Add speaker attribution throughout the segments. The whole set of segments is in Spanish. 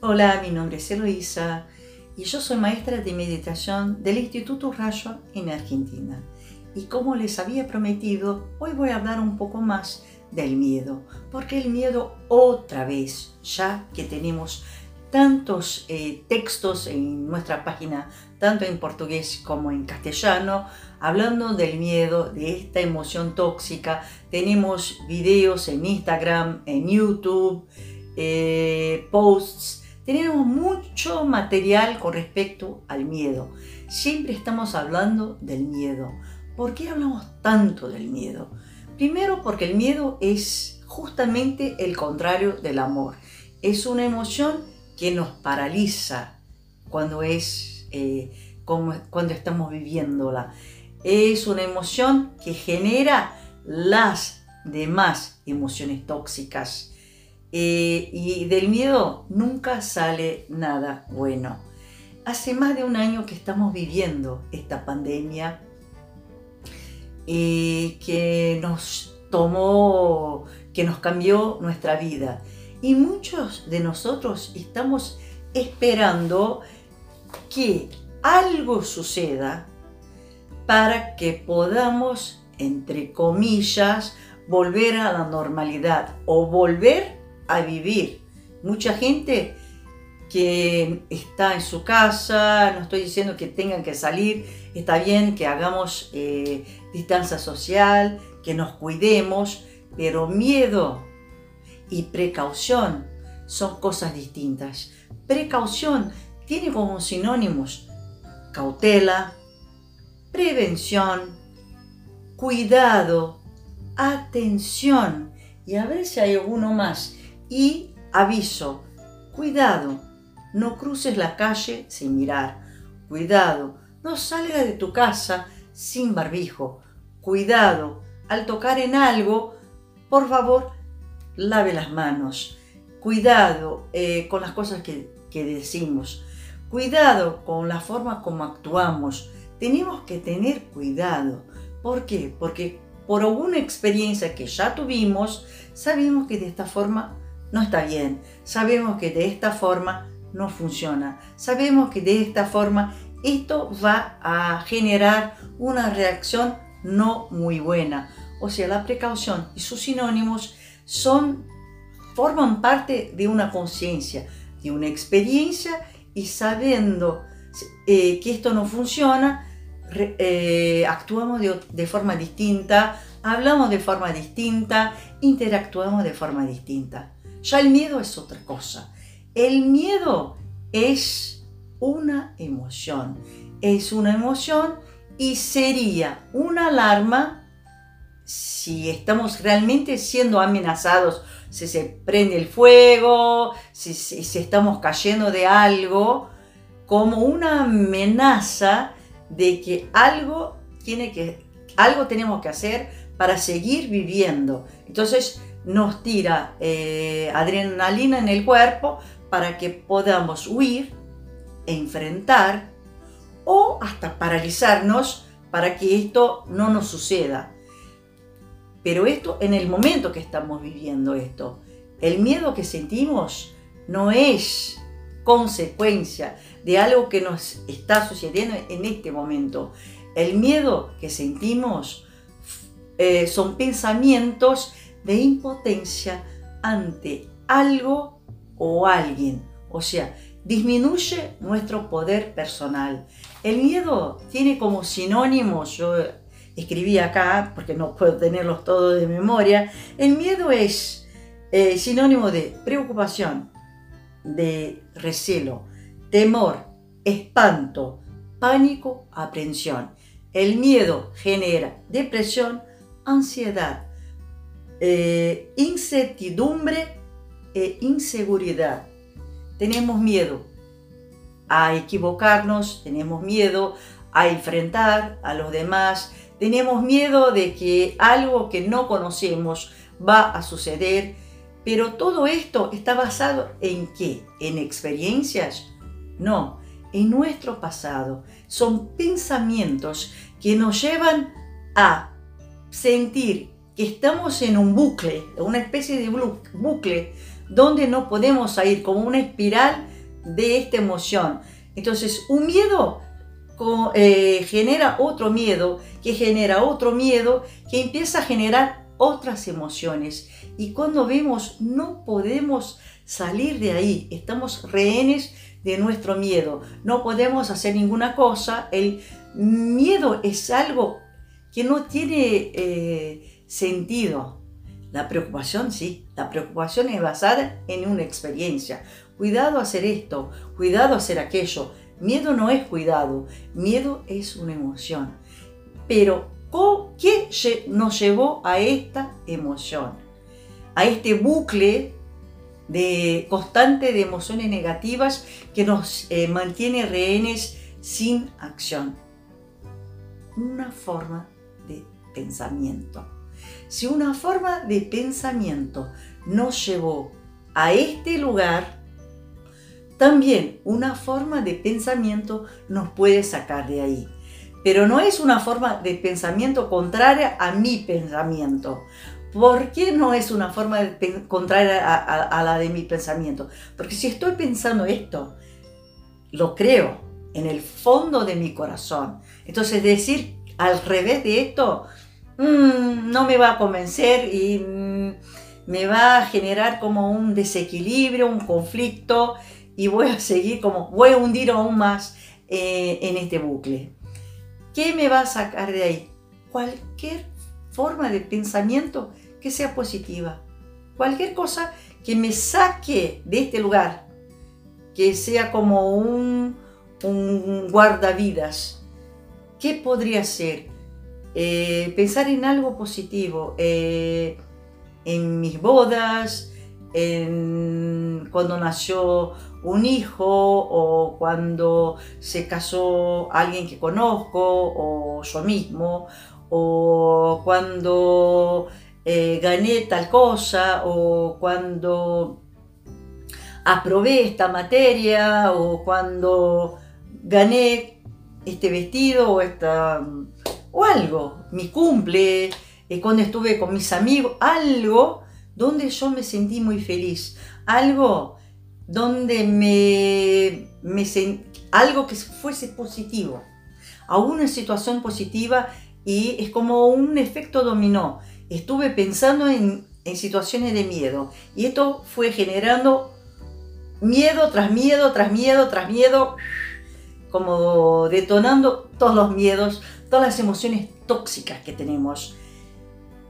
Speaker 1: Hola, mi nombre es Eloisa y yo soy maestra de meditación del Instituto Rayo en Argentina. Y como les había prometido, hoy voy a hablar un poco más del miedo, porque el miedo otra vez, ya que tenemos tantos eh, textos en nuestra página, tanto en portugués como en castellano, hablando del miedo, de esta emoción tóxica. Tenemos videos en Instagram, en YouTube, eh, posts tenemos mucho material con respecto al miedo. Siempre estamos hablando del miedo. ¿Por qué hablamos tanto del miedo? Primero porque el miedo es justamente el contrario del amor. Es una emoción que nos paraliza cuando, es, eh, cuando estamos viviéndola. Es una emoción que genera las demás emociones tóxicas eh, y del miedo nunca sale nada bueno. Hace más de un año que estamos viviendo esta pandemia eh, que nos tomó, que nos cambió nuestra vida. Y muchos de nosotros estamos esperando que algo suceda para que podamos, entre comillas, volver a la normalidad o volver a vivir. Mucha gente que está en su casa, no estoy diciendo que tengan que salir, está bien que hagamos eh, distancia social, que nos cuidemos, pero miedo y precaución son cosas distintas. Precaución tiene como sinónimos cautela, prevención, cuidado, atención y a ver si hay alguno más y aviso, cuidado, no cruces la calle sin mirar. Cuidado, no salga de tu casa sin barbijo. Cuidado, al tocar en algo, por favor, lave las manos. Cuidado eh, con las cosas que, que decimos. Cuidado con la forma como actuamos. Tenemos que tener cuidado. ¿Por qué? Porque por alguna experiencia que ya tuvimos, sabemos que de esta forma no está bien. Sabemos que de esta forma no funciona. Sabemos que de esta forma esto va a generar una reacción no muy buena. O sea, la precaución y sus sinónimos son, forman parte de una conciencia, de una experiencia y sabiendo eh, que esto no funciona, eh, actuamos de forma distinta, hablamos de forma distinta, interactuamos de forma distinta. Ya el miedo es otra cosa. El miedo es una emoción. Es una emoción y sería una alarma si estamos realmente siendo amenazados, si se prende el fuego, si, estamos cayendo de algo, como una amenaza de que algo tiene que algo tenemos que hacer para seguir viviendo. Entonces, nos tira eh, adrenalina en el cuerpo para que podamos huir, enfrentar o hasta paralizarnos para que esto no nos suceda. Pero esto en el momento que estamos viviendo esto, el miedo que sentimos no es consecuencia de algo que nos está sucediendo en este momento. El miedo que sentimos eh, son pensamientos de impotencia ante algo o alguien. O sea, disminuye nuestro poder personal. El miedo tiene como sinónimos, yo escribí acá porque no puedo tenerlos todos de memoria, el miedo es eh, sinónimo de preocupación, de recelo, temor, espanto, pánico, aprensión. El miedo genera depresión, ansiedad, eh, incertidumbre e inseguridad. Tenemos miedo a equivocarnos, tenemos miedo a enfrentar a los demás, tenemos miedo de que algo que no conocemos va a suceder, pero todo esto está basado en qué? ¿En experiencias? No, en nuestro pasado. Son pensamientos que nos llevan a sentir que estamos en un bucle, una especie de bucle, donde no podemos salir, como una espiral de esta emoción. Entonces, un miedo eh, genera otro miedo, que genera otro miedo, que empieza a generar otras emociones. Y cuando vemos, no podemos salir de ahí, estamos rehenes de nuestro miedo, no podemos hacer ninguna cosa, el miedo es algo que no tiene eh, sentido. La preocupación sí, la preocupación es basada en una experiencia. Cuidado a hacer esto, cuidado a hacer aquello. Miedo no es cuidado, miedo es una emoción. Pero, ¿qué nos llevó a esta emoción? A este bucle de constante de emociones negativas que nos eh, mantiene rehenes sin acción. Una forma pensamiento. Si una forma de pensamiento nos llevó a este lugar, también una forma de pensamiento nos puede sacar de ahí. Pero no es una forma de pensamiento contraria a mi pensamiento. ¿Por qué no es una forma de contraria a, la de mi pensamiento? Porque si estoy pensando esto, lo creo en el fondo de mi corazón. Entonces decir al revés de esto mm, no me va a convencer y mm, me va a generar como un desequilibrio, un conflicto y voy a seguir como, voy a hundir aún más eh, en este bucle. ¿Qué me va a sacar de ahí? Cualquier forma de pensamiento que sea positiva. Cualquier cosa que me saque de este lugar, que sea como un, un guardavidas. ¿Qué podría ser? Eh, pensar en algo positivo, eh, en mis bodas, en cuando nació un hijo o cuando se casó alguien que conozco o yo mismo o cuando eh, gané tal cosa o cuando aprobé esta materia o cuando gané este vestido o, esta, o algo, mi cumple, eh, cuando estuve con mis amigos, algo donde yo me sentí muy feliz, algo donde me, algo que fuese positivo, a una situación positiva y es como un efecto dominó. Estuve pensando en, situaciones de miedo y esto fue generando miedo tras miedo, tras miedo, tras miedo, como detonando todos los miedos, todas las emociones tóxicas que tenemos.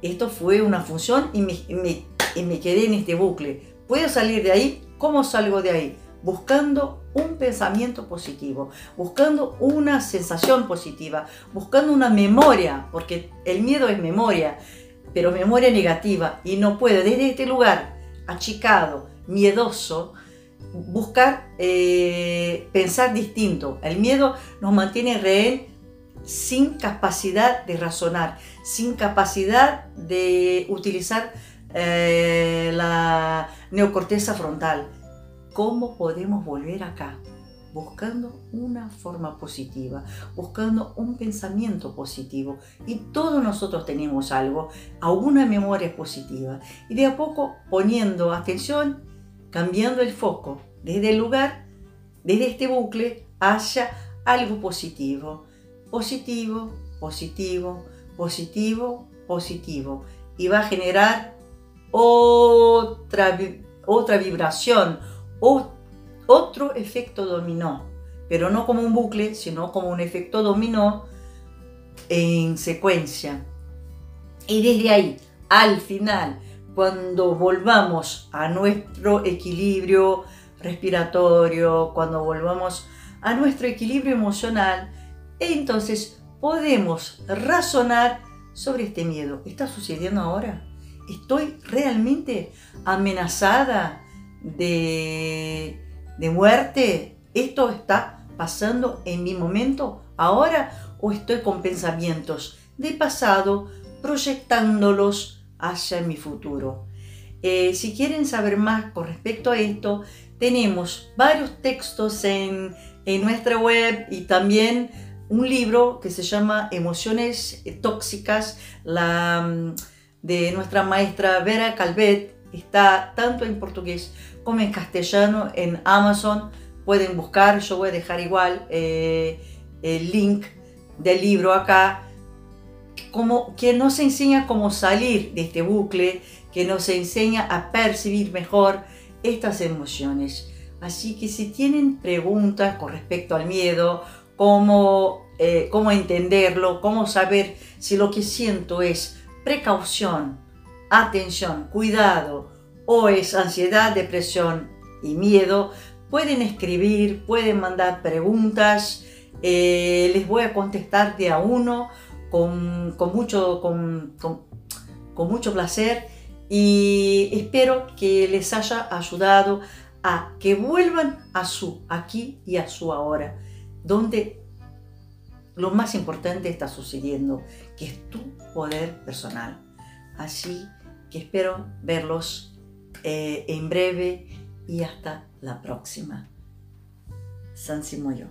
Speaker 1: Esto fue una función y me, quedé en este bucle. ¿Puedo salir de ahí? ¿Cómo salgo de ahí? buscando un pensamiento positivo, buscando una sensación positiva, buscando una memoria, porque el miedo es memoria, pero memoria negativa, y no puedo desde este lugar achicado, miedoso, buscar eh, pensar distinto. El miedo nos mantiene rehén sin capacidad de razonar, sin capacidad de utilizar eh, la neocorteza frontal ¿Cómo podemos volver acá? Buscando una forma positiva, buscando un pensamiento positivo. Y todos nosotros tenemos algo, alguna memoria positiva. Y de a poco poniendo atención, cambiando el foco desde el lugar, desde este bucle, hacia algo positivo. Positivo, positivo, positivo, positivo. Y va a generar otra, otra vibración, otro efecto dominó, pero no como un bucle, sino como un efecto dominó en secuencia. Y desde ahí, al final, cuando volvamos a nuestro equilibrio respiratorio, cuando volvamos a nuestro equilibrio emocional, entonces podemos razonar sobre este miedo. ¿Está sucediendo ahora? ¿Estoy realmente amenazada de, muerte, ¿esto está pasando en mi momento ahora o estoy con pensamientos de pasado proyectándolos hacia mi futuro? Eh, si quieren saber más con respecto a esto, tenemos varios textos en, en nuestra web y también un libro que se llama Emociones Tóxicas, la, de nuestra maestra Vera Calvet, Está tanto en portugués como en castellano en Amazon. Pueden buscar, yo voy a dejar igual eh, el link del libro acá, como, que nos enseña cómo salir de este bucle, que nos enseña a percibir mejor estas emociones. Así que si tienen preguntas con respecto al miedo, cómo, eh, cómo entenderlo, cómo saber si lo que siento es precaución, atención, cuidado o es ansiedad, depresión y miedo, pueden escribir, pueden mandar preguntas, eh, les voy a contestar de a uno con, mucho, con, con mucho placer y espero que les haya ayudado a que vuelvan a su aquí y a su ahora, donde lo más importante está sucediendo, que es tu poder personal. Así que espero verlos eh, en breve y hasta la próxima. San Simoyo.